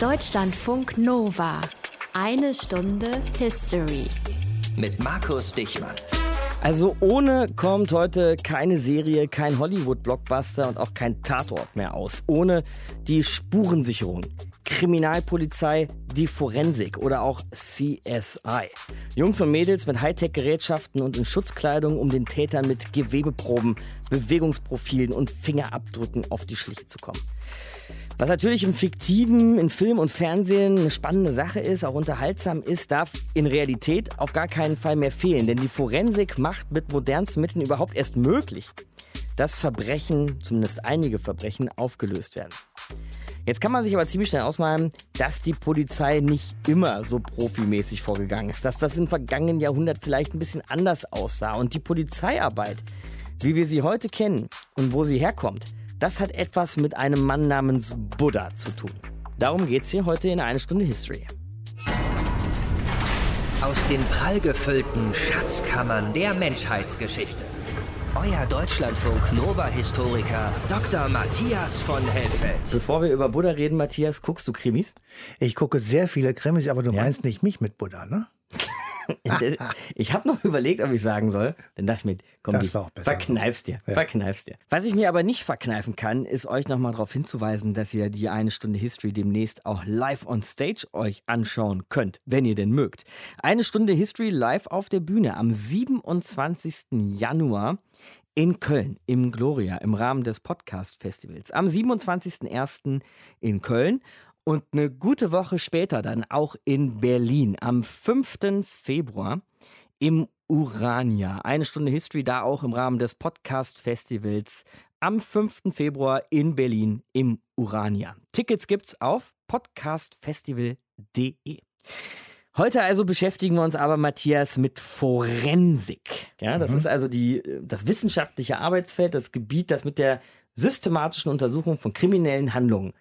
Deutschlandfunk Nova. Eine Stunde History. Mit Markus Dichmann. Also ohne kommt heute keine Serie, kein Hollywood-Blockbuster und auch kein Tatort mehr aus. Ohne die Spurensicherung, Kriminalpolizei, die Forensik oder auch CSI. Jungs und Mädels mit Hightech-Gerätschaften und in Schutzkleidung, um den Tätern mit Gewebeproben, Bewegungsprofilen und Fingerabdrücken auf die Schliche zu kommen. Was natürlich im Fiktiven, in Film und Fernsehen eine spannende Sache ist, auch unterhaltsam ist, darf in Realität auf gar keinen Fall mehr fehlen. Denn die Forensik macht mit modernsten Mitteln überhaupt erst möglich, dass Verbrechen, zumindest einige Verbrechen, aufgelöst werden. Jetzt kann man sich aber ziemlich schnell ausmalen, dass die Polizei nicht immer so profimäßig vorgegangen ist, dass das im vergangenen Jahrhundert vielleicht ein bisschen anders aussah und die Polizeiarbeit, wie wir sie heute kennen und wo sie herkommt, das hat etwas mit einem Mann namens Buddha zu tun. Darum geht's hier heute in eine Stunde History. Aus den prallgefüllten Schatzkammern der Menschheitsgeschichte. Euer Deutschlandfunk Nova-Historiker Dr. Matthias von Helfeld. Bevor wir über Buddha reden, Matthias, guckst du Krimis? Ich gucke sehr viele Krimis, aber du ja? meinst nicht mich mit Buddha, ne? ich habe noch überlegt, ob ich sagen soll. Dann dachte ich mir, komm, das war auch besser verkneifst dir, ja. verkneifst dir. Was ich mir aber nicht verkneifen kann, ist euch nochmal darauf hinzuweisen, dass ihr die eine Stunde History demnächst auch live on stage euch anschauen könnt, wenn ihr denn mögt. Eine Stunde History live auf der Bühne am 27. Januar in Köln im Gloria im Rahmen des Podcast Festivals. Am 27.01. in Köln und eine gute Woche später dann auch in Berlin am 5. Februar im Urania. Eine Stunde History da auch im Rahmen des Podcast Festivals am 5. Februar in Berlin im Urania. Tickets gibt's auf podcastfestival.de. Heute also beschäftigen wir uns aber, Matthias, mit Forensik. Ja, das mhm. ist also die, das wissenschaftliche Arbeitsfeld, das Gebiet, das mit der systematischen Untersuchung von kriminellen Handlungen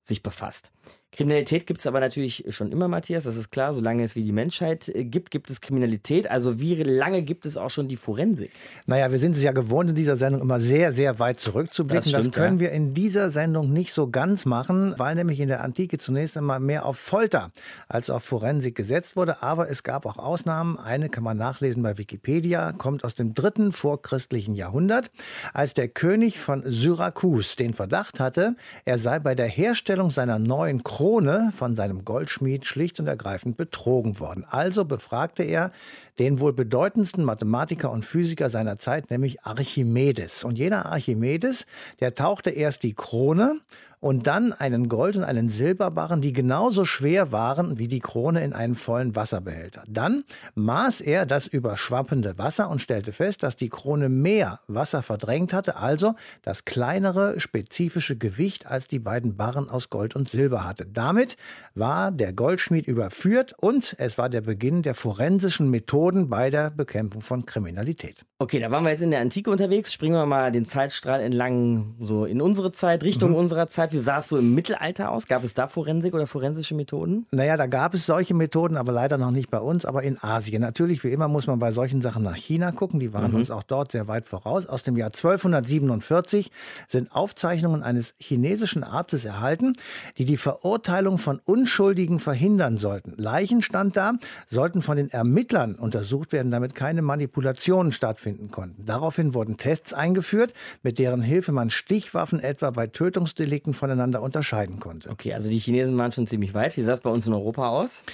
sich befasst. Kriminalität gibt es aber natürlich schon immer, Matthias, das ist klar. Solange es wie die Menschheit äh, gibt, gibt es Kriminalität. Also wie lange gibt es auch schon die Forensik? Naja, wir sind es ja gewohnt, in dieser Sendung immer sehr, sehr weit zurückzublicken. Das, stimmt, das können ja. wir in dieser Sendung nicht so ganz machen, weil nämlich in der Antike zunächst einmal mehr auf Folter als auf Forensik gesetzt wurde. Aber es gab auch Ausnahmen. Eine kann man nachlesen bei Wikipedia, kommt aus dem dritten vorchristlichen Jahrhundert, als der König von Syrakus den Verdacht hatte, er sei bei der Herstellung seiner neuen Krone Krone von seinem Goldschmied schlicht und ergreifend betrogen worden. Also befragte er den wohl bedeutendsten Mathematiker und Physiker seiner Zeit, nämlich Archimedes. Und jener Archimedes, der tauchte erst die Krone und dann einen Gold- und einen Silberbarren, die genauso schwer waren wie die Krone in einen vollen Wasserbehälter. Dann maß er das überschwappende Wasser und stellte fest, dass die Krone mehr Wasser verdrängt hatte, also das kleinere spezifische Gewicht als die beiden Barren aus Gold und Silber hatte. Damit war der Goldschmied überführt und es war der Beginn der forensischen Methoden bei der Bekämpfung von Kriminalität. Okay, da waren wir jetzt in der Antike unterwegs. Springen wir mal den Zeitstrahl entlang so in unsere Zeit, Richtung mhm. unserer Zeit. Wie sah es so im Mittelalter aus? Gab es da Forensik oder forensische Methoden? Naja, da gab es solche Methoden, aber leider noch nicht bei uns, aber in Asien. Natürlich, wie immer, muss man bei solchen Sachen nach China gucken. Die waren mhm. uns auch dort sehr weit voraus. Aus dem Jahr 1247 sind Aufzeichnungen eines chinesischen Arztes erhalten, die die Verurteilung von Unschuldigen verhindern sollten. Leichen stand da, sollten von den Ermittlern untersucht werden, damit keine Manipulationen stattfinden konnten. Daraufhin wurden Tests eingeführt, mit deren Hilfe man Stichwaffen etwa bei Tötungsdelikten voneinander unterscheiden konnte. Okay, also die Chinesen waren schon ziemlich weit. Wie sah es bei uns in Europa aus?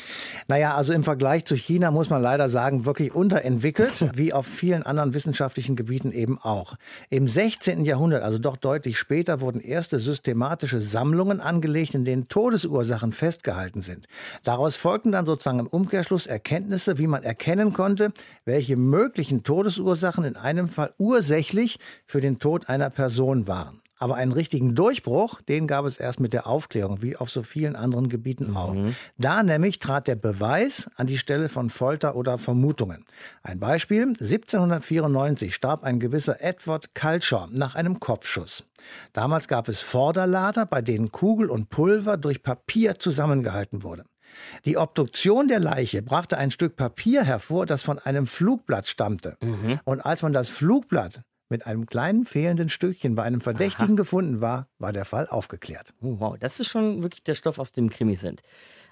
Naja, also im Vergleich zu China muss man leider sagen, wirklich unterentwickelt, wie auf vielen anderen wissenschaftlichen Gebieten eben auch. Im 16. Jahrhundert, also doch deutlich später, wurden erste systematische Sammlungen angelegt, in denen Todesursachen festgehalten sind. Daraus folgten dann sozusagen im Umkehrschluss Erkenntnisse, wie man erkennen konnte, welche möglichen Todesursachen in einem Fall ursächlich für den Tod einer Person waren. Aber einen richtigen Durchbruch, den gab es erst mit der Aufklärung, wie auf so vielen anderen Gebieten auch. Mhm. Da nämlich trat der Beweis an die Stelle von Folter oder Vermutungen. Ein Beispiel, 1794 starb ein gewisser Edward Culture nach einem Kopfschuss. Damals gab es Vorderlader, bei denen Kugel und Pulver durch Papier zusammengehalten wurde. Die Obduktion der Leiche brachte ein Stück Papier hervor, das von einem Flugblatt stammte. Mhm. Und als man das Flugblatt mit einem kleinen fehlenden Stückchen bei einem Verdächtigen Aha. gefunden war, war der Fall aufgeklärt. Oh, wow, das ist schon wirklich der Stoff, aus dem Krimis sind.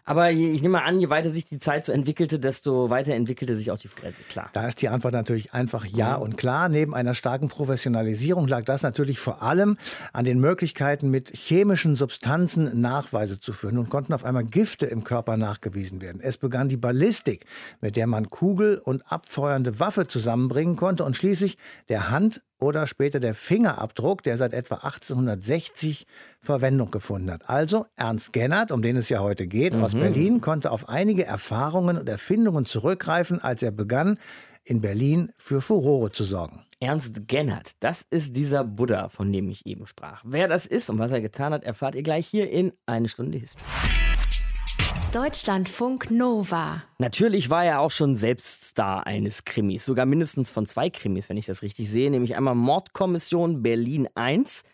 Aber ich nehme mal an, je weiter sich die Zeit so entwickelte, desto weiter entwickelte sich auch die Forensik, klar. Da ist die Antwort natürlich einfach ja und klar. Neben einer starken Professionalisierung lag das natürlich vor allem an den Möglichkeiten, mit chemischen Substanzen Nachweise zu führen. Nun konnten auf einmal Gifte im Körper nachgewiesen werden. Es begann die Ballistik, mit der man Kugel und abfeuernde Waffe zusammenbringen konnte und schließlich der Hand- oder später der Fingerabdruck, der seit etwa 1860 Verwendung gefunden hat. Also Ernst Gennert, um den es ja heute geht, mhm. aus Berlin, konnte auf einige Erfahrungen und Erfindungen zurückgreifen, als er begann, in Berlin für Furore zu sorgen. Ernst Gennert, das ist dieser Buddha, von dem ich eben sprach. Wer das ist und was er getan hat, erfahrt ihr gleich hier in Eine Stunde History. Deutschlandfunk Nova. Natürlich war er auch schon selbst Star eines Krimis, sogar mindestens von zwei Krimis, wenn ich das richtig sehe, nämlich einmal Mordkommission Berlin 1,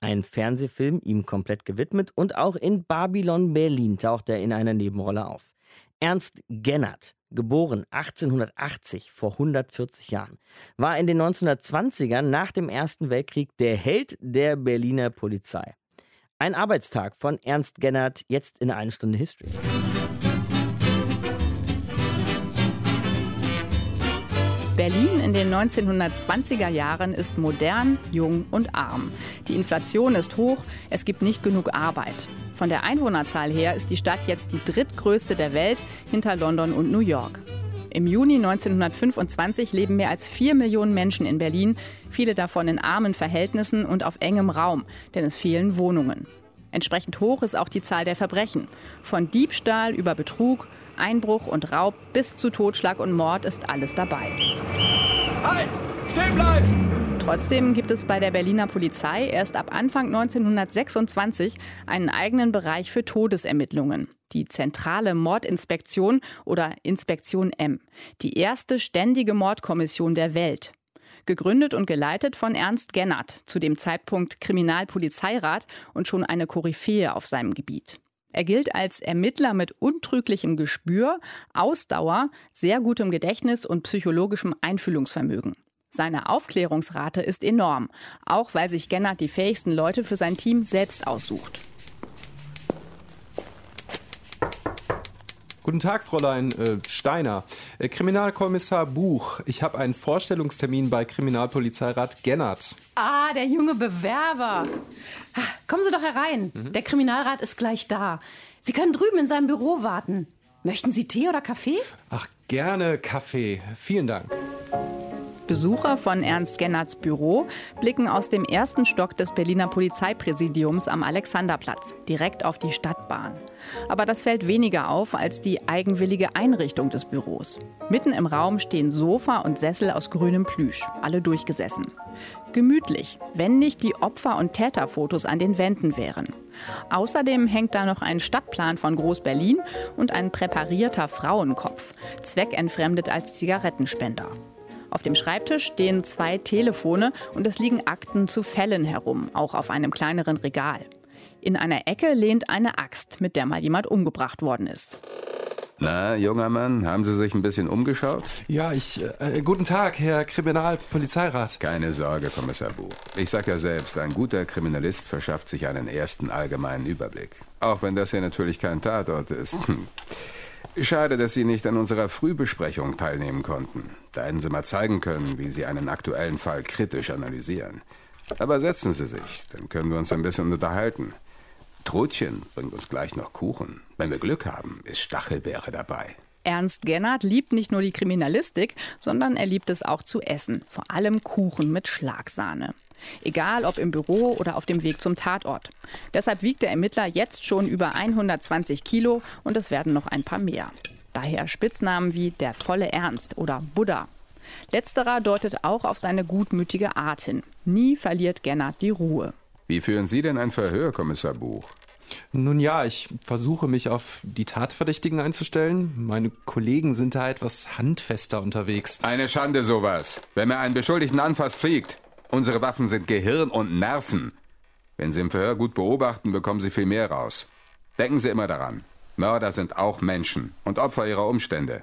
ein Fernsehfilm ihm komplett gewidmet und auch in Babylon Berlin taucht er in einer Nebenrolle auf. Ernst Gennert, geboren 1880 vor 140 Jahren, war in den 1920ern nach dem Ersten Weltkrieg der Held der Berliner Polizei. Ein Arbeitstag von Ernst Gennert, jetzt in einer Stunde History. Berlin in den 1920er Jahren ist modern, jung und arm. Die Inflation ist hoch, es gibt nicht genug Arbeit. Von der Einwohnerzahl her ist die Stadt jetzt die drittgrößte der Welt hinter London und New York. Im Juni 1925 leben mehr als vier Millionen Menschen in Berlin, viele davon in armen Verhältnissen und auf engem Raum, denn es fehlen Wohnungen. Entsprechend hoch ist auch die Zahl der Verbrechen. Von Diebstahl über Betrug, Einbruch und Raub bis zu Totschlag und Mord ist alles dabei. Halt! Stehen bleiben! Trotzdem gibt es bei der Berliner Polizei erst ab Anfang 1926 einen eigenen Bereich für Todesermittlungen. Die zentrale Mordinspektion oder Inspektion M. Die erste ständige Mordkommission der Welt. Gegründet und geleitet von Ernst Gennert, zu dem Zeitpunkt Kriminalpolizeirat und schon eine Koryphäe auf seinem Gebiet. Er gilt als Ermittler mit untrüglichem Gespür, Ausdauer, sehr gutem Gedächtnis und psychologischem Einfühlungsvermögen. Seine Aufklärungsrate ist enorm, auch weil sich Gennert die fähigsten Leute für sein Team selbst aussucht. Guten Tag, Fräulein äh, Steiner. Äh, Kriminalkommissar Buch, ich habe einen Vorstellungstermin bei Kriminalpolizeirat Gennert. Ah, der junge Bewerber. Ach, kommen Sie doch herein. Mhm. Der Kriminalrat ist gleich da. Sie können drüben in seinem Büro warten. Möchten Sie Tee oder Kaffee? Ach, gerne Kaffee. Vielen Dank. Besucher von Ernst Gennerts Büro blicken aus dem ersten Stock des Berliner Polizeipräsidiums am Alexanderplatz direkt auf die Stadtbahn. Aber das fällt weniger auf als die eigenwillige Einrichtung des Büros. Mitten im Raum stehen Sofa und Sessel aus grünem Plüsch, alle durchgesessen. Gemütlich, wenn nicht die Opfer- und Täterfotos an den Wänden wären. Außerdem hängt da noch ein Stadtplan von Groß-Berlin und ein präparierter Frauenkopf, zweckentfremdet als Zigarettenspender. Auf dem Schreibtisch stehen zwei Telefone und es liegen Akten zu Fällen herum, auch auf einem kleineren Regal. In einer Ecke lehnt eine Axt, mit der mal jemand umgebracht worden ist. Na, junger Mann, haben Sie sich ein bisschen umgeschaut? Ja, ich. Äh, guten Tag, Herr Kriminalpolizeirat. Keine Sorge, Kommissar Buch. Ich sag ja selbst, ein guter Kriminalist verschafft sich einen ersten allgemeinen Überblick. Auch wenn das hier natürlich kein Tatort ist. Schade, dass Sie nicht an unserer Frühbesprechung teilnehmen konnten. Da hätten Sie mal zeigen können, wie Sie einen aktuellen Fall kritisch analysieren. Aber setzen Sie sich, dann können wir uns ein bisschen unterhalten. Trotchen bringt uns gleich noch Kuchen. Wenn wir Glück haben, ist Stachelbeere dabei. Ernst Gennert liebt nicht nur die Kriminalistik, sondern er liebt es auch zu essen. Vor allem Kuchen mit Schlagsahne. Egal ob im Büro oder auf dem Weg zum Tatort. Deshalb wiegt der Ermittler jetzt schon über 120 Kilo und es werden noch ein paar mehr. Daher Spitznamen wie der volle Ernst oder Buddha. Letzterer deutet auch auf seine gutmütige Art hin. Nie verliert Gennard die Ruhe. Wie führen Sie denn ein Verhör, Kommissar Buch? Nun ja, ich versuche mich auf die Tatverdächtigen einzustellen. Meine Kollegen sind da etwas handfester unterwegs. Eine Schande sowas. Wenn mir einen Beschuldigten anfasst, fliegt. Unsere Waffen sind Gehirn und Nerven. Wenn Sie im Verhör gut beobachten, bekommen Sie viel mehr raus. Denken Sie immer daran. Mörder sind auch Menschen und Opfer ihrer Umstände.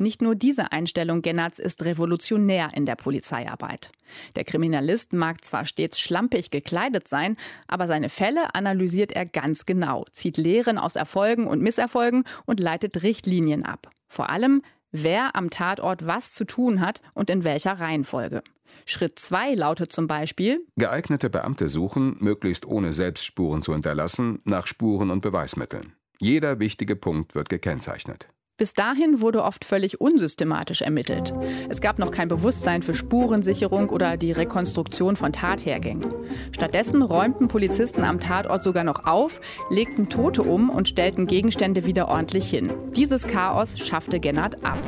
Nicht nur diese Einstellung Gennerts ist revolutionär in der Polizeiarbeit. Der Kriminalist mag zwar stets schlampig gekleidet sein, aber seine Fälle analysiert er ganz genau, zieht Lehren aus Erfolgen und Misserfolgen und leitet Richtlinien ab. Vor allem, wer am Tatort was zu tun hat und in welcher Reihenfolge. Schritt 2 lautet zum Beispiel Geeignete Beamte suchen, möglichst ohne Selbstspuren zu hinterlassen, nach Spuren und Beweismitteln. Jeder wichtige Punkt wird gekennzeichnet. Bis dahin wurde oft völlig unsystematisch ermittelt. Es gab noch kein Bewusstsein für Spurensicherung oder die Rekonstruktion von Tathergängen. Stattdessen räumten Polizisten am Tatort sogar noch auf, legten Tote um und stellten Gegenstände wieder ordentlich hin. Dieses Chaos schaffte Gennard ab.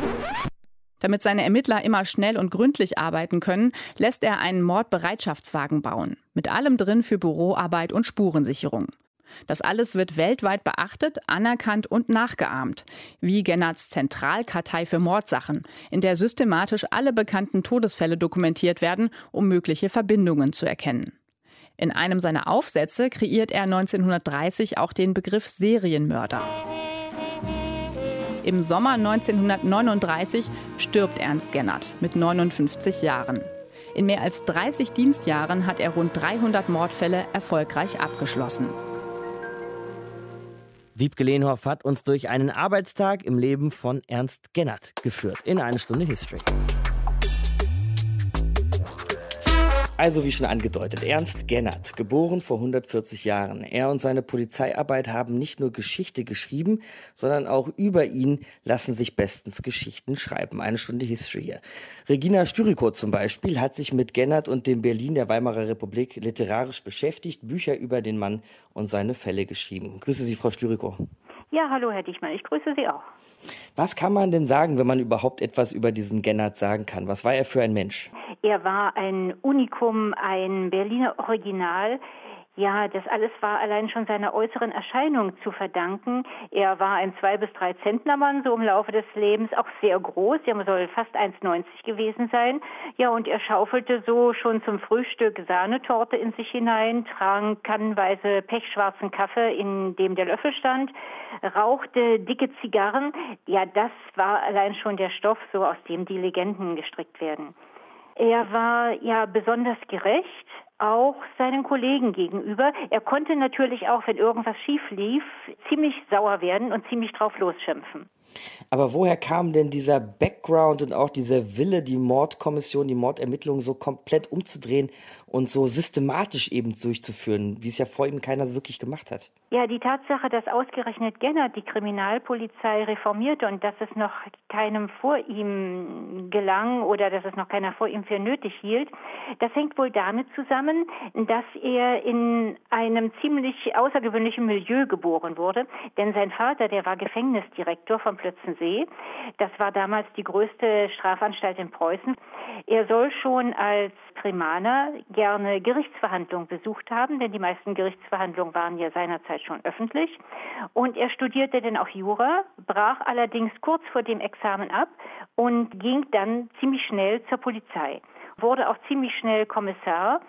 Damit seine Ermittler immer schnell und gründlich arbeiten können, lässt er einen Mordbereitschaftswagen bauen. Mit allem drin für Büroarbeit und Spurensicherung. Das alles wird weltweit beachtet, anerkannt und nachgeahmt, wie Gennards Zentralkartei für Mordsachen, in der systematisch alle bekannten Todesfälle dokumentiert werden, um mögliche Verbindungen zu erkennen. In einem seiner Aufsätze kreiert er 1930 auch den Begriff Serienmörder. Im Sommer 1939 stirbt Ernst Gennard mit 59 Jahren. In mehr als 30 Dienstjahren hat er rund 300 Mordfälle erfolgreich abgeschlossen. Wiebke Lehnhoff hat uns durch einen Arbeitstag im Leben von Ernst Gennert geführt in eine Stunde History. Also wie schon angedeutet, Ernst Gennert, geboren vor 140 Jahren. Er und seine Polizeiarbeit haben nicht nur Geschichte geschrieben, sondern auch über ihn lassen sich bestens Geschichten schreiben. Eine Stunde History hier. Regina Styriko zum Beispiel hat sich mit Gennert und dem Berlin der Weimarer Republik literarisch beschäftigt, Bücher über den Mann und seine Fälle geschrieben. Grüße Sie, Frau Styriko. Ja, hallo Herr Dichmann, ich grüße Sie auch. Was kann man denn sagen, wenn man überhaupt etwas über diesen Gennert sagen kann? Was war er für ein Mensch? Er war ein Unikum, ein Berliner Original. Ja, das alles war allein schon seiner äußeren Erscheinung zu verdanken. Er war ein zwei bis drei Zentnermann, so im Laufe des Lebens, auch sehr groß. Er soll fast 1,90 gewesen sein. Ja, und er schaufelte so schon zum Frühstück Sahnetorte in sich hinein, trank kannenweise pechschwarzen Kaffee, in dem der Löffel stand, rauchte dicke Zigarren. Ja, das war allein schon der Stoff, so aus dem die Legenden gestrickt werden. Er war ja besonders gerecht, auch seinen Kollegen gegenüber. Er konnte natürlich auch, wenn irgendwas schief lief, ziemlich sauer werden und ziemlich drauf losschimpfen. Aber woher kam denn dieser Background und auch dieser Wille, die Mordkommission, die Mordermittlungen so komplett umzudrehen und so systematisch eben durchzuführen, wie es ja vor ihm keiner so wirklich gemacht hat? Ja, die Tatsache, dass ausgerechnet Gennert die Kriminalpolizei reformierte und dass es noch keinem vor ihm gelang oder dass es noch keiner vor ihm für nötig hielt, das hängt wohl damit zusammen, dass er in einem ziemlich außergewöhnlichen Milieu geboren wurde. Denn sein Vater, der war Gefängnisdirektor von Plötzensee. Das war damals die größte Strafanstalt in Preußen. Er soll schon als Primaner gerne Gerichtsverhandlungen besucht haben, denn die meisten Gerichtsverhandlungen waren ja seinerzeit schon öffentlich. Und er studierte dann auch Jura, brach allerdings kurz vor dem Examen ab und ging dann ziemlich schnell zur Polizei wurde auch ziemlich schnell Kommissar.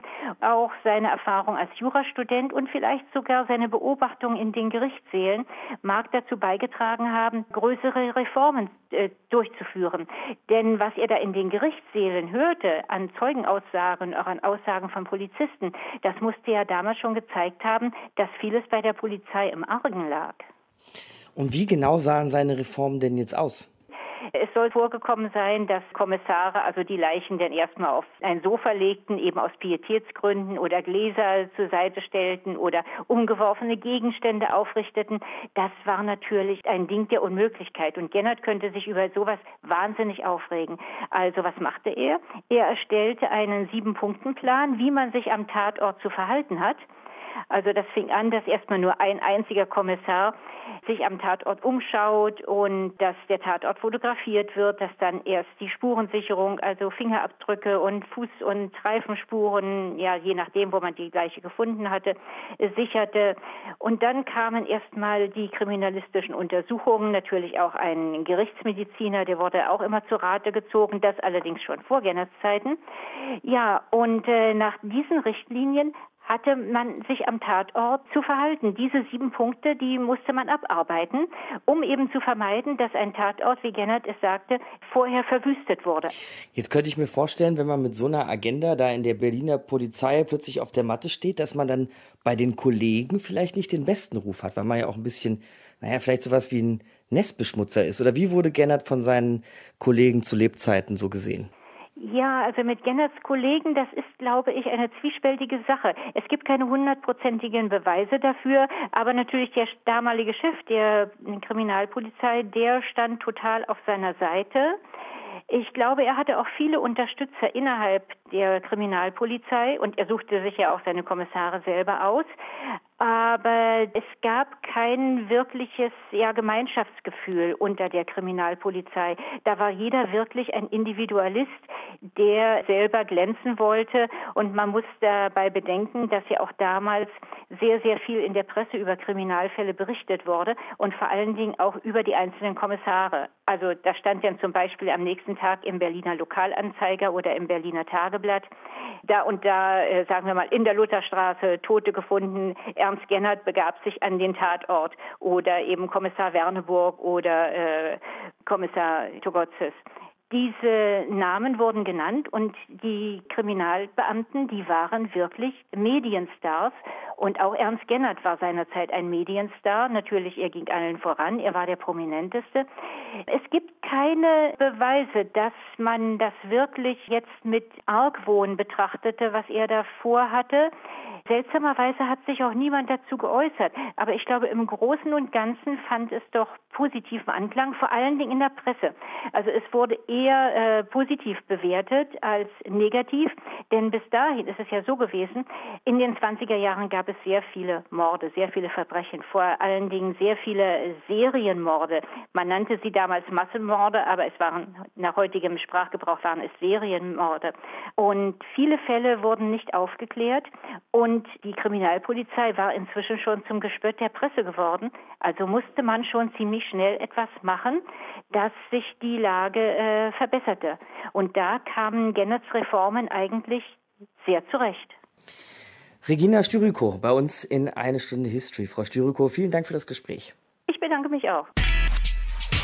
Auch seine Erfahrung als Jurastudent und vielleicht sogar seine Beobachtung in den Gerichtssälen mag dazu beigetragen haben, größere Reformen äh, durchzuführen. Denn was er da in den Gerichtssälen hörte, an Zeugenaussagen, auch an Aussagen von Polizisten, das musste ja damals schon gezeigt haben, dass vieles bei der Polizei im Argen lag. Und wie genau sahen seine Reformen denn jetzt aus? Es soll vorgekommen sein, dass Kommissare also die Leichen dann erstmal auf ein Sofa legten, eben aus Pietätsgründen oder Gläser zur Seite stellten oder umgeworfene Gegenstände aufrichteten. Das war natürlich ein Ding der Unmöglichkeit und Gennert könnte sich über sowas wahnsinnig aufregen. Also was machte er? Er erstellte einen Sieben-Punkten-Plan, wie man sich am Tatort zu verhalten hat. Also das fing an, dass erstmal nur ein einziger Kommissar sich am Tatort umschaut und dass der Tatort fotografiert wird, dass dann erst die Spurensicherung, also Fingerabdrücke und Fuß- und Reifenspuren, ja je nachdem, wo man die gleiche gefunden hatte, sicherte. Und dann kamen erstmal die kriminalistischen Untersuchungen, natürlich auch ein Gerichtsmediziner, der wurde auch immer zu Rate gezogen, das allerdings schon vor Gennerszeiten. Ja, und äh, nach diesen Richtlinien hatte man sich am Tatort zu verhalten. Diese sieben Punkte, die musste man abarbeiten, um eben zu vermeiden, dass ein Tatort, wie Gennert es sagte, vorher verwüstet wurde. Jetzt könnte ich mir vorstellen, wenn man mit so einer Agenda da in der Berliner Polizei plötzlich auf der Matte steht, dass man dann bei den Kollegen vielleicht nicht den besten Ruf hat, weil man ja auch ein bisschen, naja, vielleicht sowas wie ein Nestbeschmutzer ist. Oder wie wurde Gennert von seinen Kollegen zu Lebzeiten so gesehen? Ja, also mit Gennerts Kollegen, das ist, glaube ich, eine zwiespältige Sache. Es gibt keine hundertprozentigen Beweise dafür, aber natürlich der damalige Chef der Kriminalpolizei, der stand total auf seiner Seite. Ich glaube, er hatte auch viele Unterstützer innerhalb der Kriminalpolizei und er suchte sich ja auch seine Kommissare selber aus aber es gab kein wirkliches ja, Gemeinschaftsgefühl unter der Kriminalpolizei. Da war jeder wirklich ein Individualist, der selber glänzen wollte. Und man muss dabei bedenken, dass ja auch damals sehr, sehr viel in der Presse über Kriminalfälle berichtet wurde und vor allen Dingen auch über die einzelnen Kommissare. Also da stand dann zum Beispiel am nächsten Tag im Berliner Lokalanzeiger oder im Berliner Tageblatt, da und da, äh, sagen wir mal, in der Lutherstraße Tote gefunden, Ernst Gennert begab sich an den Tatort oder eben Kommissar Werneburg oder äh, Kommissar Togotzes. Diese Namen wurden genannt und die Kriminalbeamten, die waren wirklich Medienstars. Und auch Ernst Gennert war seinerzeit ein Medienstar. Natürlich, er ging allen voran, er war der prominenteste. Es gibt keine Beweise, dass man das wirklich jetzt mit Argwohn betrachtete, was er da vorhatte. Seltsamerweise hat sich auch niemand dazu geäußert. Aber ich glaube, im Großen und Ganzen fand es doch positiven Anklang, vor allen Dingen in der Presse. Also es wurde eher äh, positiv bewertet als negativ, denn bis dahin ist es ja so gewesen, in den 20er Jahren gab es sehr viele Morde, sehr viele Verbrechen, vor allen Dingen sehr viele Serienmorde. Man nannte sie damals Massenmorde, aber es waren nach heutigem Sprachgebrauch waren es Serienmorde. Und viele Fälle wurden nicht aufgeklärt und die Kriminalpolizei war inzwischen schon zum Gespött der Presse geworden. Also musste man schon ziemlich schnell etwas machen, dass sich die Lage äh, verbesserte. Und da kamen Gennerts Reformen eigentlich sehr zurecht. Regina Styriko bei uns in Eine Stunde History. Frau Styriko, vielen Dank für das Gespräch. Ich bedanke mich auch.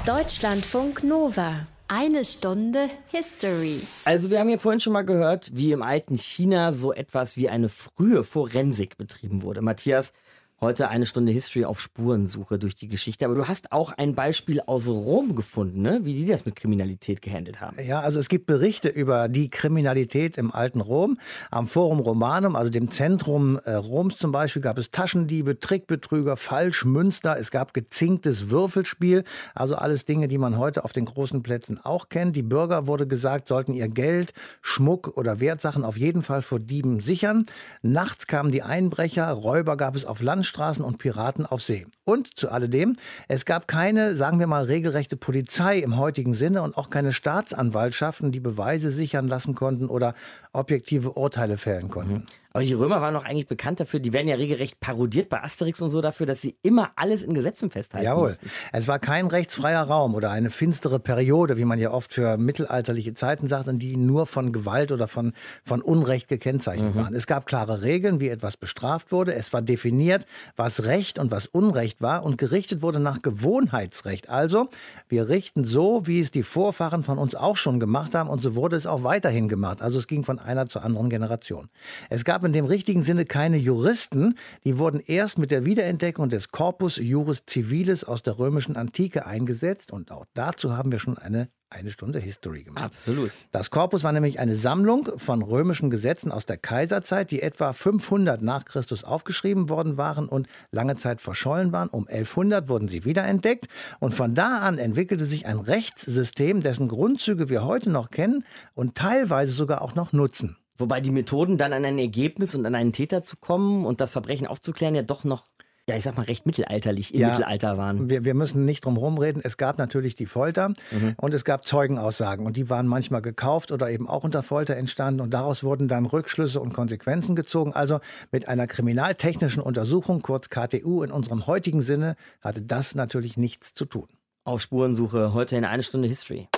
Deutschlandfunk Nova. Eine Stunde History. Also wir haben ja vorhin schon mal gehört, wie im alten China so etwas wie eine frühe Forensik betrieben wurde. Matthias, Heute eine Stunde History auf Spurensuche durch die Geschichte. Aber du hast auch ein Beispiel aus Rom gefunden, ne? wie die das mit Kriminalität gehandelt haben. Ja, also es gibt Berichte über die Kriminalität im alten Rom. Am Forum Romanum, also dem Zentrum äh, Roms zum Beispiel, gab es Taschendiebe, Trickbetrüger, Falschmünster. Es gab gezinktes Würfelspiel. Also alles Dinge, die man heute auf den großen Plätzen auch kennt. Die Bürger, wurde gesagt, sollten ihr Geld, Schmuck oder Wertsachen auf jeden Fall vor Dieben sichern. Nachts kamen die Einbrecher, Räuber gab es auf Land Landstraßen und Piraten auf See. Und zu alledem, es gab keine, sagen wir mal, regelrechte Polizei im heutigen Sinne und auch keine Staatsanwaltschaften, die Beweise sichern lassen konnten oder objektive Urteile fällen konnten. Aber die Römer waren doch eigentlich bekannt dafür, die werden ja regelrecht parodiert bei Asterix und so dafür, dass sie immer alles in Gesetzen festhalten Jawohl. Mussten. Es war kein rechtsfreier Raum oder eine finstere Periode, wie man ja oft für mittelalterliche Zeiten sagt, in die nur von Gewalt oder von, von Unrecht gekennzeichnet mhm. waren. Es gab klare Regeln, wie etwas bestraft wurde. Es war definiert, was Recht und was Unrecht war und gerichtet wurde nach Gewohnheitsrecht. Also, wir richten so, wie es die Vorfahren von uns auch schon gemacht haben und so wurde es auch weiterhin gemacht. Also es ging von einer zur anderen Generation. Es gab in dem richtigen Sinne keine Juristen. Die wurden erst mit der Wiederentdeckung des Corpus Juris Civilis aus der römischen Antike eingesetzt. Und auch dazu haben wir schon eine eine Stunde History gemacht. Absolut. Das Corpus war nämlich eine Sammlung von römischen Gesetzen aus der Kaiserzeit, die etwa 500 nach Christus aufgeschrieben worden waren und lange Zeit verschollen waren. Um 1100 wurden sie wiederentdeckt und von da an entwickelte sich ein Rechtssystem, dessen Grundzüge wir heute noch kennen und teilweise sogar auch noch nutzen. Wobei die Methoden, dann an ein Ergebnis und an einen Täter zu kommen und das Verbrechen aufzuklären, ja doch noch ja, ich sag mal, recht mittelalterlich im ja, Mittelalter waren. Wir, wir müssen nicht drum rumreden. Es gab natürlich die Folter mhm. und es gab Zeugenaussagen und die waren manchmal gekauft oder eben auch unter Folter entstanden und daraus wurden dann Rückschlüsse und Konsequenzen gezogen. Also mit einer kriminaltechnischen Untersuchung, kurz KTU in unserem heutigen Sinne, hatte das natürlich nichts zu tun. Auf Spurensuche heute in eine Stunde History.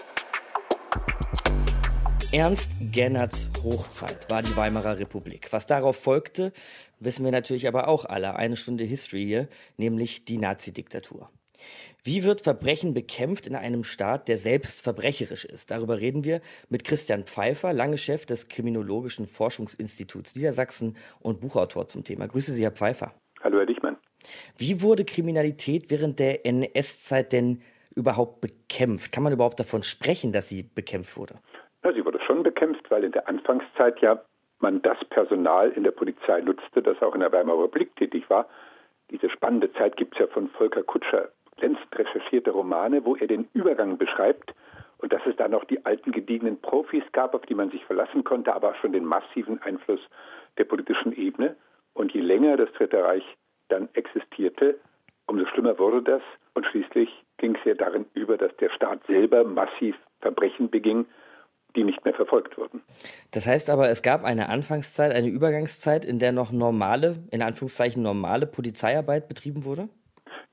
Ernst Gennerts Hochzeit war die Weimarer Republik. Was darauf folgte, wissen wir natürlich aber auch alle. Eine Stunde History hier, nämlich die Nazi-Diktatur. Wie wird Verbrechen bekämpft in einem Staat, der selbst verbrecherisch ist? Darüber reden wir mit Christian Pfeiffer, lange Chef des Kriminologischen Forschungsinstituts Niedersachsen und Buchautor zum Thema. Grüße Sie, Herr Pfeiffer. Hallo, Herr Dichmann. Wie wurde Kriminalität während der NS-Zeit denn überhaupt bekämpft? Kann man überhaupt davon sprechen, dass sie bekämpft wurde? Ja, sie wurde schon bekämpft, weil in der Anfangszeit ja man das Personal in der Polizei nutzte, das auch in der Weimarer Republik tätig war. Diese spannende Zeit gibt es ja von Volker Kutscher, glänzend recherchierte Romane, wo er den Übergang beschreibt und dass es da noch die alten gediegenen Profis gab, auf die man sich verlassen konnte, aber schon den massiven Einfluss der politischen Ebene. Und je länger das Dritte Reich dann existierte, umso schlimmer wurde das. Und schließlich ging es ja darin über, dass der Staat selber massiv Verbrechen beging, die nicht mehr verfolgt wurden. Das heißt aber, es gab eine Anfangszeit, eine Übergangszeit, in der noch normale, in Anführungszeichen normale Polizeiarbeit betrieben wurde?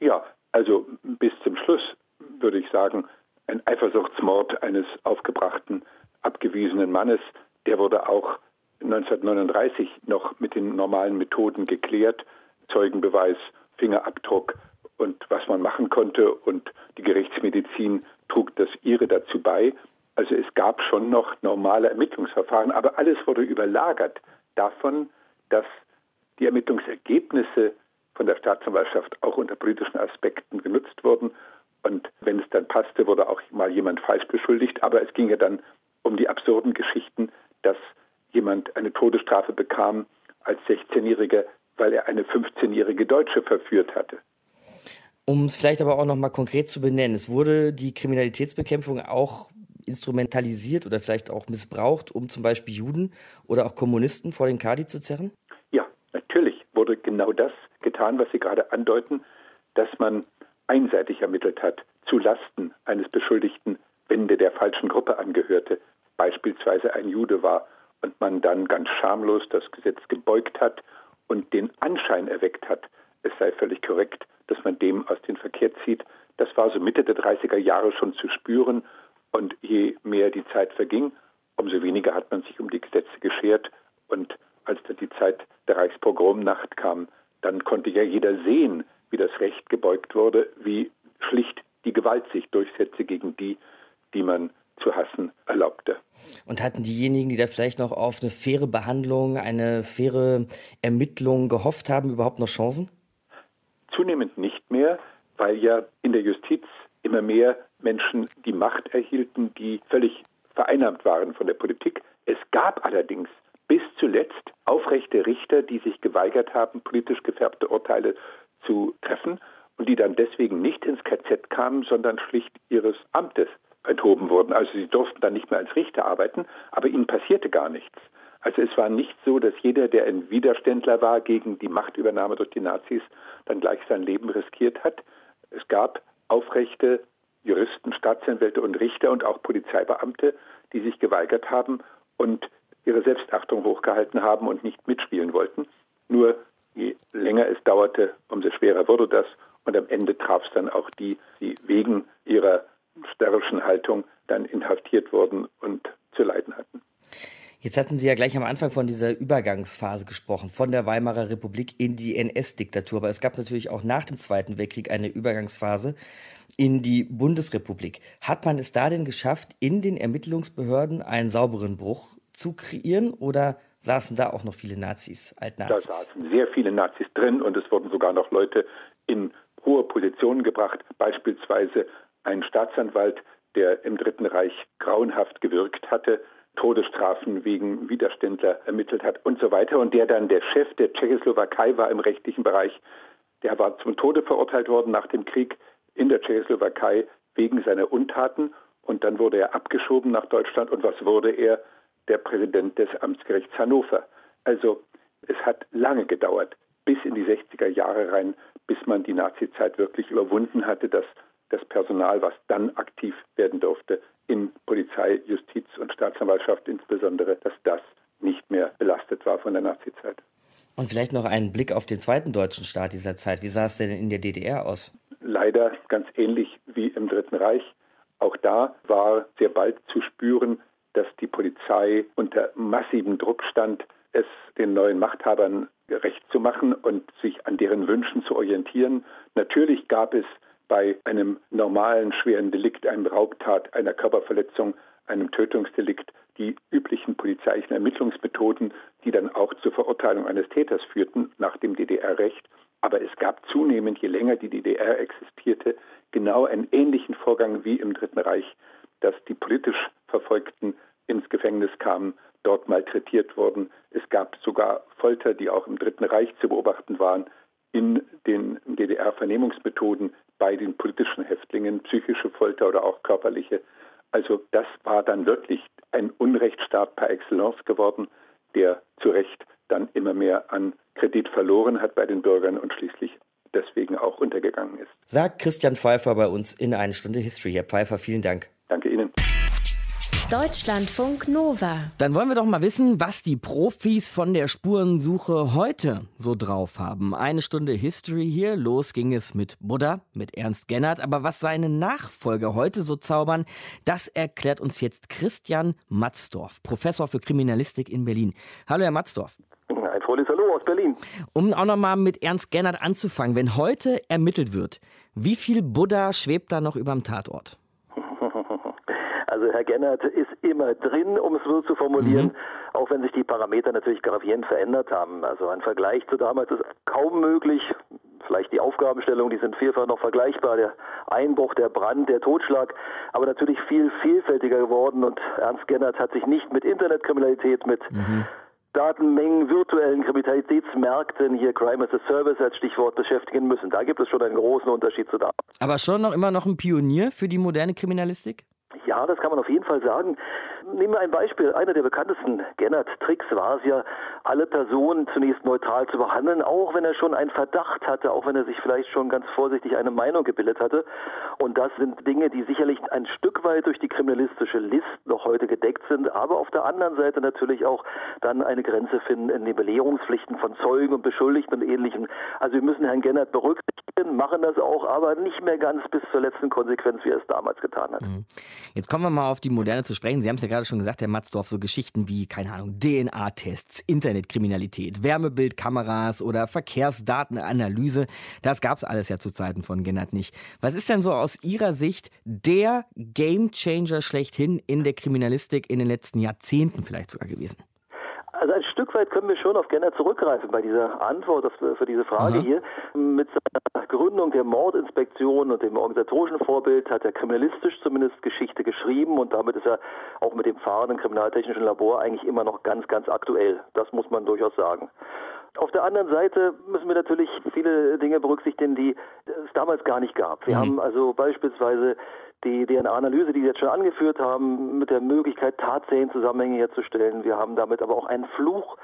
Ja, also bis zum Schluss würde ich sagen, ein Eifersuchtsmord eines aufgebrachten, abgewiesenen Mannes, der wurde auch 1939 noch mit den normalen Methoden geklärt. Zeugenbeweis, Fingerabdruck und was man machen konnte. Und die Gerichtsmedizin trug das ihre dazu bei. Also es gab schon noch normale Ermittlungsverfahren, aber alles wurde überlagert davon, dass die Ermittlungsergebnisse von der Staatsanwaltschaft auch unter politischen Aspekten genutzt wurden. Und wenn es dann passte, wurde auch mal jemand falsch beschuldigt. Aber es ging ja dann um die absurden Geschichten, dass jemand eine Todesstrafe bekam als 16-Jähriger, weil er eine 15-jährige Deutsche verführt hatte. Um es vielleicht aber auch noch mal konkret zu benennen, es wurde die Kriminalitätsbekämpfung auch instrumentalisiert oder vielleicht auch missbraucht, um zum Beispiel Juden oder auch Kommunisten vor den Kadi zu zerren? Ja, natürlich wurde genau das getan, was Sie gerade andeuten, dass man einseitig ermittelt hat zu Lasten eines Beschuldigten, wenn der der falschen Gruppe angehörte, beispielsweise ein Jude war und man dann ganz schamlos das Gesetz gebeugt hat und den Anschein erweckt hat, es sei völlig korrekt, dass man dem aus dem Verkehr zieht. Das war so Mitte der 30er Jahre schon zu spüren und je mehr die Zeit verging, umso weniger hat man sich um die Gesetze geschert. Und als dann die Zeit der Reichspogromnacht kam, dann konnte ja jeder sehen, wie das Recht gebeugt wurde, wie schlicht die Gewalt sich durchsetzte gegen die, die man zu hassen erlaubte. Und hatten diejenigen, die da vielleicht noch auf eine faire Behandlung, eine faire Ermittlung gehofft haben, überhaupt noch Chancen? Zunehmend nicht mehr, weil ja in der Justiz immer mehr Menschen die Macht erhielten, die völlig vereinnahmt waren von der Politik. Es gab allerdings bis zuletzt aufrechte Richter, die sich geweigert haben, politisch gefärbte Urteile zu treffen und die dann deswegen nicht ins KZ kamen, sondern schlicht ihres Amtes enthoben wurden. Also sie durften dann nicht mehr als Richter arbeiten, aber ihnen passierte gar nichts. Also es war nicht so, dass jeder, der ein Widerständler war gegen die Machtübernahme durch die Nazis, dann gleich sein Leben riskiert hat. Es gab aufrechte Juristen, Staatsanwälte und Richter und auch Polizeibeamte, die sich geweigert haben und ihre Selbstachtung hochgehalten haben und nicht mitspielen wollten. Nur je länger es dauerte, umso schwerer wurde das und am Ende traf es dann auch die, die wegen ihrer störrischen Haltung dann inhaftiert wurden und zu leiden hatten. Jetzt hatten Sie ja gleich am Anfang von dieser Übergangsphase gesprochen, von der Weimarer Republik in die NS-Diktatur. Aber es gab natürlich auch nach dem Zweiten Weltkrieg eine Übergangsphase in die Bundesrepublik. Hat man es da denn geschafft, in den Ermittlungsbehörden einen sauberen Bruch zu kreieren oder saßen da auch noch viele Nazis, Altnazis? Da saßen sehr viele Nazis drin und es wurden sogar noch Leute in hohe Positionen gebracht, beispielsweise ein Staatsanwalt, der im Dritten Reich grauenhaft gewirkt hatte, Todesstrafen wegen Widerständler ermittelt hat und so weiter und der dann der Chef der Tschechoslowakei war im rechtlichen Bereich. Der war zum Tode verurteilt worden nach dem Krieg in der Tschechoslowakei wegen seiner Untaten und dann wurde er abgeschoben nach Deutschland und was wurde er? Der Präsident des Amtsgerichts Hannover. Also es hat lange gedauert, bis in die 60er Jahre rein, bis man die Nazizeit wirklich überwunden hatte, dass das Personal, was dann aktiv werden durfte, in Polizei, Justiz und Staatsanwaltschaft insbesondere, dass das nicht mehr belastet war von der Nazizeit. Und vielleicht noch einen Blick auf den zweiten deutschen Staat dieser Zeit. Wie sah es denn in der DDR aus? Leider ganz ähnlich wie im Dritten Reich. Auch da war sehr bald zu spüren, dass die Polizei unter massivem Druck stand, es den neuen Machthabern gerecht zu machen und sich an deren Wünschen zu orientieren. Natürlich gab es bei einem normalen schweren Delikt, einem Raubtat, einer Körperverletzung, einem Tötungsdelikt die üblichen polizeilichen Ermittlungsmethoden, die dann auch zur Verurteilung eines Täters führten nach dem DDR-Recht. Aber es gab zunehmend, je länger die DDR existierte, genau einen ähnlichen Vorgang wie im Dritten Reich, dass die politisch Verfolgten ins Gefängnis kamen, dort malträtiert wurden. Es gab sogar Folter, die auch im Dritten Reich zu beobachten waren, in den DDR-Vernehmungsmethoden bei den politischen Häftlingen, psychische Folter oder auch körperliche. Also das war dann wirklich ein Unrechtsstaat par excellence geworden, der zu Recht dann immer mehr an Kredit verloren hat bei den Bürgern und schließlich deswegen auch untergegangen ist. Sagt Christian Pfeiffer bei uns in eine Stunde History. Herr Pfeiffer, vielen Dank. Danke Ihnen. Deutschlandfunk Nova. Dann wollen wir doch mal wissen, was die Profis von der Spurensuche heute so drauf haben. Eine Stunde History hier. Los ging es mit Buddha, mit Ernst Gennert. Aber was seine Nachfolger heute so zaubern, das erklärt uns jetzt Christian Matzdorf, Professor für Kriminalistik in Berlin. Hallo, Herr Matzdorf. Ein fröhliches Hallo aus Berlin. Um auch noch mal mit Ernst Gennert anzufangen, wenn heute ermittelt wird, wie viel Buddha schwebt da noch über dem Tatort? Also Herr Gennert ist immer drin, um es so zu formulieren, mhm. auch wenn sich die Parameter natürlich gravierend verändert haben. Also ein Vergleich zu damals ist kaum möglich. Vielleicht die Aufgabenstellungen, die sind vielfach noch vergleichbar. Der Einbruch, der Brand, der Totschlag, aber natürlich viel vielfältiger geworden. Und Ernst Gennert hat sich nicht mit Internetkriminalität, mit mhm. Datenmengen, virtuellen Kriminalitätsmärkten, hier Crime as a Service als Stichwort beschäftigen müssen. Da gibt es schon einen großen Unterschied zu damals. Aber schon noch immer noch ein Pionier für die moderne Kriminalistik? Ja, das kann man auf jeden Fall sagen. Nehmen wir ein Beispiel. Einer der bekanntesten Gennert-Tricks war es ja, alle Personen zunächst neutral zu behandeln, auch wenn er schon einen Verdacht hatte, auch wenn er sich vielleicht schon ganz vorsichtig eine Meinung gebildet hatte. Und das sind Dinge, die sicherlich ein Stück weit durch die kriminalistische List noch heute gedeckt sind, aber auf der anderen Seite natürlich auch dann eine Grenze finden in den Belehrungspflichten von Zeugen und Beschuldigten und ähnlichem. Also wir müssen Herrn Gennert berücksichtigen, machen das auch, aber nicht mehr ganz bis zur letzten Konsequenz, wie er es damals getan hat. Mhm. Jetzt kommen wir mal auf die Moderne zu sprechen. Sie haben es ja gerade schon gesagt, Herr Matzdorf, so Geschichten wie, keine Ahnung, DNA-Tests, Internetkriminalität, Wärmebildkameras oder Verkehrsdatenanalyse. Das gab es alles ja zu Zeiten von Gennert nicht. Was ist denn so aus Ihrer Sicht der Gamechanger schlechthin in der Kriminalistik in den letzten Jahrzehnten vielleicht sogar gewesen? Also ein Stück weit können wir schon auf Genner zurückgreifen bei dieser Antwort auf, für diese Frage Aha. hier. Mit seiner Gründung der Mordinspektion und dem organisatorischen Vorbild hat er kriminalistisch zumindest Geschichte geschrieben und damit ist er auch mit dem fahrenden kriminaltechnischen Labor eigentlich immer noch ganz, ganz aktuell. Das muss man durchaus sagen. Auf der anderen Seite müssen wir natürlich viele Dinge berücksichtigen, die es damals gar nicht gab. Wir mhm. haben also beispielsweise die DNA-Analyse, die Sie jetzt schon angeführt haben, mit der Möglichkeit, Tatzellenzusammenhänge herzustellen. Wir haben damit aber auch einen Fluch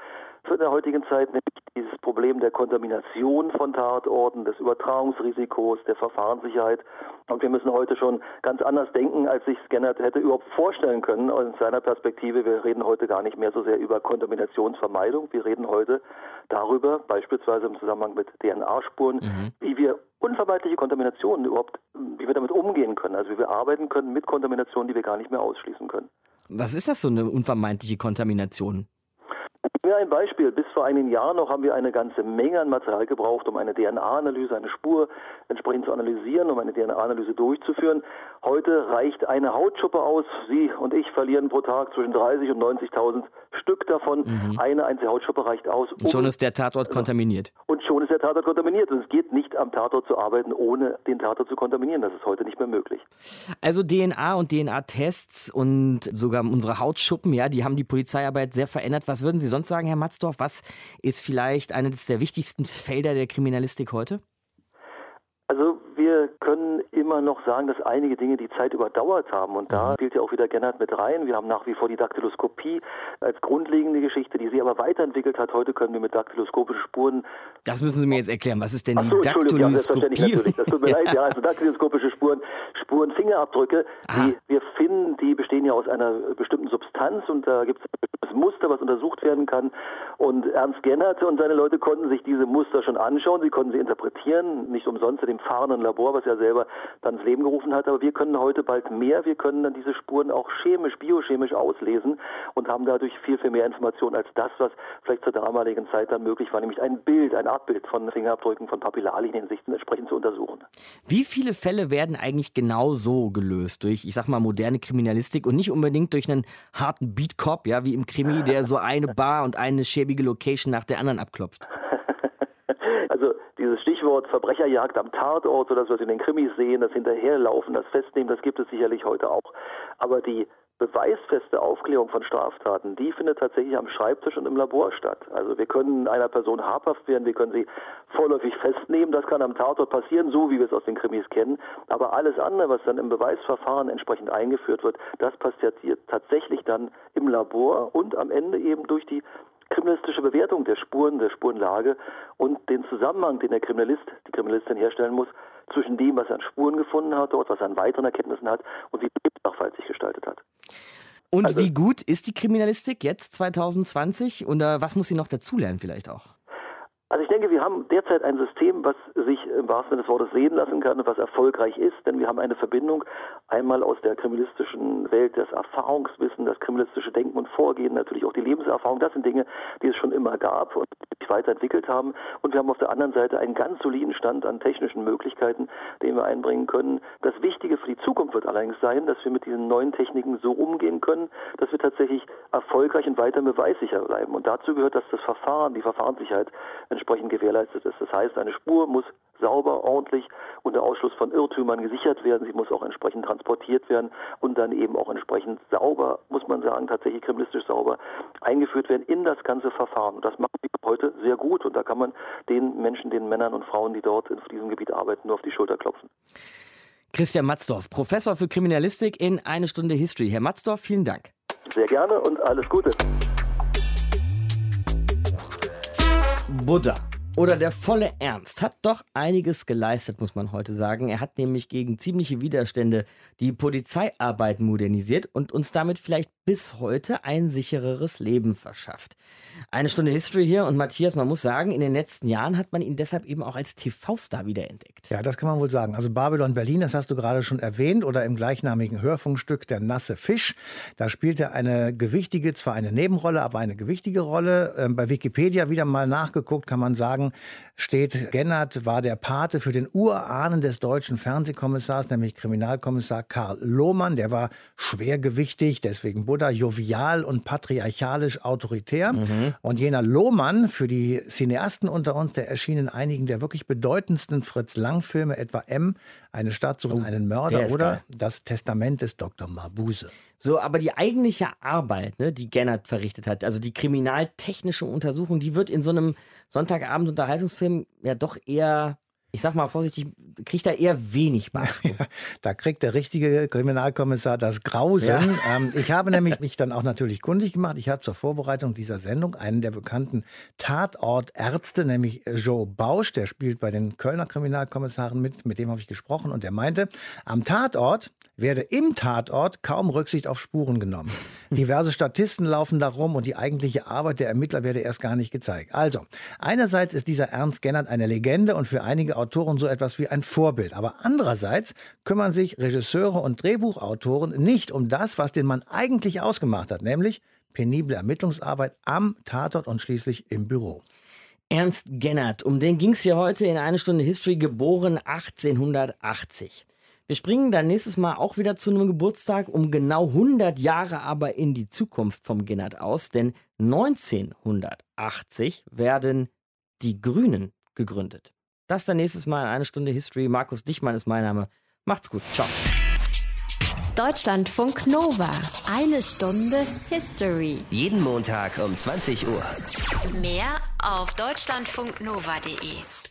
für der heutigen Zeit, nämlich dieses Problem der Kontamination von Tatorten, des Übertragungsrisikos, der Verfahrenssicherheit. Und wir müssen heute schon ganz anders denken, als sich Scannert hätte überhaupt vorstellen können aus seiner Perspektive. Wir reden heute gar nicht mehr so sehr über Kontaminationsvermeidung. Wir reden heute darüber, beispielsweise im Zusammenhang mit DNA-Spuren, mhm. wie wir unvermeidliche Kontaminationen überhaupt, wie wir damit umgehen können. Also wie wir arbeiten können mit Kontaminationen, die wir gar nicht mehr ausschließen können. Was ist das so eine unvermeidliche Kontamination? Mir ein Beispiel. Bis vor einigen Jahren noch haben wir eine ganze Menge an Material gebraucht, um eine DNA-Analyse, eine Spur entsprechend zu analysieren, um eine DNA-Analyse durchzuführen. Heute reicht eine Hautschuppe aus. Sie und ich verlieren pro Tag zwischen 30 und 90.000 Stück davon. Mhm. Eine einzige Hautschuppe reicht aus. Um und schon ist der Tatort kontaminiert. Und schon ist der Tatort kontaminiert. Und es geht nicht am Tatort zu arbeiten, ohne den Tatort zu kontaminieren. Das ist heute nicht mehr möglich. Also DNA und DNA-Tests und sogar unsere Hautschuppen, ja, die haben die Polizeiarbeit sehr verändert. Was würden Sie sonst sagen, Herr Matzdorf? Was ist vielleicht eines der wichtigsten Felder der Kriminalistik heute? Also wir können immer noch sagen, dass einige Dinge die Zeit überdauert haben. Und da mhm. spielt ja auch wieder Gennard mit rein. Wir haben nach wie vor die Daktyloskopie als grundlegende Geschichte, die sie aber weiterentwickelt hat. Heute können wir mit daktyloskopischen Spuren. Das müssen Sie mir jetzt erklären. Was ist denn Ach so, die Daktyloskopie? Ja, natürlich. Das tut mir leid. Ja, also daktyloskopische Spuren, Spurenfingerabdrücke, die wir finden, die bestehen ja aus einer bestimmten Substanz und da gibt es ein bestimmtes Muster, was untersucht werden kann. Und Ernst Gennert und seine Leute konnten sich diese Muster schon anschauen. Sie konnten sie interpretieren. Nicht umsonst in dem fahrenden Labor, was er selber dann ins Leben gerufen hat. Aber wir können heute bald mehr. Wir können dann diese Spuren auch chemisch, biochemisch auslesen und haben dadurch viel, viel mehr Informationen als das, was vielleicht zur damaligen Zeit dann möglich war, nämlich ein Bild, ein Artbild von Fingerabdrücken, von Papillarlinien sich entsprechend zu untersuchen. Wie viele Fälle werden eigentlich genau so gelöst? Durch, ich sag mal, moderne Kriminalistik und nicht unbedingt durch einen harten Beatcop, ja, wie im Krimi, der so eine Bar und eine schäbige Location nach der anderen abklopft? Also dieses Stichwort Verbrecherjagd am Tatort, so dass wir es in den Krimis sehen, das Hinterherlaufen, das Festnehmen, das gibt es sicherlich heute auch. Aber die beweisfeste Aufklärung von Straftaten, die findet tatsächlich am Schreibtisch und im Labor statt. Also wir können einer Person habhaft werden, wir können sie vorläufig festnehmen, das kann am Tatort passieren, so wie wir es aus den Krimis kennen. Aber alles andere, was dann im Beweisverfahren entsprechend eingeführt wird, das passiert tatsächlich dann im Labor und am Ende eben durch die kriminalistische Bewertung der Spuren, der Spurenlage und den Zusammenhang, den der Kriminalist, die Kriminalistin herstellen muss, zwischen dem, was er an Spuren gefunden hat, dort, was er an weiteren Erkenntnissen hat und wie der Sachverhalt sich gestaltet hat. Und also, wie gut ist die Kriminalistik jetzt 2020 und äh, was muss sie noch dazulernen vielleicht auch? Also ich denke, wir haben derzeit ein System, was sich im wahrsten Sinne des Wortes sehen lassen kann und was erfolgreich ist, denn wir haben eine Verbindung einmal aus der kriminalistischen Welt, das Erfahrungswissen, das kriminalistische Denken und Vorgehen, natürlich auch die Lebenserfahrung. Das sind Dinge, die es schon immer gab und weiterentwickelt haben. Und wir haben auf der anderen Seite einen ganz soliden Stand an technischen Möglichkeiten, den wir einbringen können. Das Wichtige für die Zukunft wird allerdings sein, dass wir mit diesen neuen Techniken so umgehen können, dass wir tatsächlich erfolgreich und weiter beweissicher bleiben. Und dazu gehört, dass das Verfahren, die Verfahrenssicherheit entsprechend gewährleistet ist. Das heißt, eine Spur muss sauber, ordentlich unter Ausschluss von Irrtümern gesichert werden. Sie muss auch entsprechend transportiert werden und dann eben auch entsprechend sauber, muss man sagen, tatsächlich kriminalistisch sauber eingeführt werden in das ganze Verfahren. Das machen wir heute sehr gut und da kann man den Menschen, den Männern und Frauen, die dort in diesem Gebiet arbeiten, nur auf die Schulter klopfen. Christian Matzdorf, Professor für Kriminalistik in Eine Stunde History. Herr Matzdorf, vielen Dank. Sehr gerne und alles Gute. Buddha oder der volle Ernst hat doch einiges geleistet, muss man heute sagen. Er hat nämlich gegen ziemliche Widerstände die Polizeiarbeit modernisiert und uns damit vielleicht bis heute ein sichereres Leben verschafft. Eine Stunde History hier und Matthias, man muss sagen, in den letzten Jahren hat man ihn deshalb eben auch als TV-Star wiederentdeckt. Ja, das kann man wohl sagen. Also Babylon Berlin, das hast du gerade schon erwähnt, oder im gleichnamigen Hörfunkstück Der nasse Fisch. Da spielt er eine gewichtige, zwar eine Nebenrolle, aber eine gewichtige Rolle. Ähm, bei Wikipedia wieder mal nachgeguckt, kann man sagen, steht, Gennert war der Pate für den Urahnen des deutschen Fernsehkommissars, nämlich Kriminalkommissar Karl Lohmann. Der war schwergewichtig, deswegen Buddha, jovial und patriarchalisch autoritär. Mhm. Und jener Lohmann, für die Cineasten unter uns, der erschien in einigen der wirklich bedeutendsten Fritz-Lang-Filme, etwa M, Eine Stadt sucht oh, einen Mörder oder geil. Das Testament des Dr. Mabuse. So, aber die eigentliche Arbeit, ne, die Gennert verrichtet hat, also die kriminaltechnische Untersuchung, die wird in so einem Sonntagabend-Unterhaltungsfilm ja doch eher ich sag mal vorsichtig, kriegt er eher wenig Beachtung. Ja, da kriegt der richtige Kriminalkommissar das Grausen. Ja. Ähm, ich habe nämlich mich dann auch natürlich kundig gemacht. Ich habe zur Vorbereitung dieser Sendung einen der bekannten Tatortärzte, nämlich Joe Bausch, der spielt bei den Kölner Kriminalkommissaren mit. Mit dem habe ich gesprochen und der meinte, am Tatort werde im Tatort kaum Rücksicht auf Spuren genommen. Diverse Statisten laufen da rum und die eigentliche Arbeit der Ermittler werde erst gar nicht gezeigt. Also, einerseits ist dieser Ernst Gennert eine Legende und für einige Autoren so etwas wie ein Vorbild. Aber andererseits kümmern sich Regisseure und Drehbuchautoren nicht um das, was den Mann eigentlich ausgemacht hat, nämlich penible Ermittlungsarbeit am Tatort und schließlich im Büro. Ernst Gennert, um den ging es hier heute in eine Stunde History, geboren 1880. Wir springen dann nächstes Mal auch wieder zu einem Geburtstag, um genau 100 Jahre aber in die Zukunft vom Gennert aus, denn 1980 werden die Grünen gegründet. Das dann nächstes Mal in eine Stunde History. Markus Dichmann ist mein Name. Macht's gut. Ciao. Deutschlandfunk Nova. Eine Stunde History. Jeden Montag um 20 Uhr. Mehr auf deutschlandfunknova.de.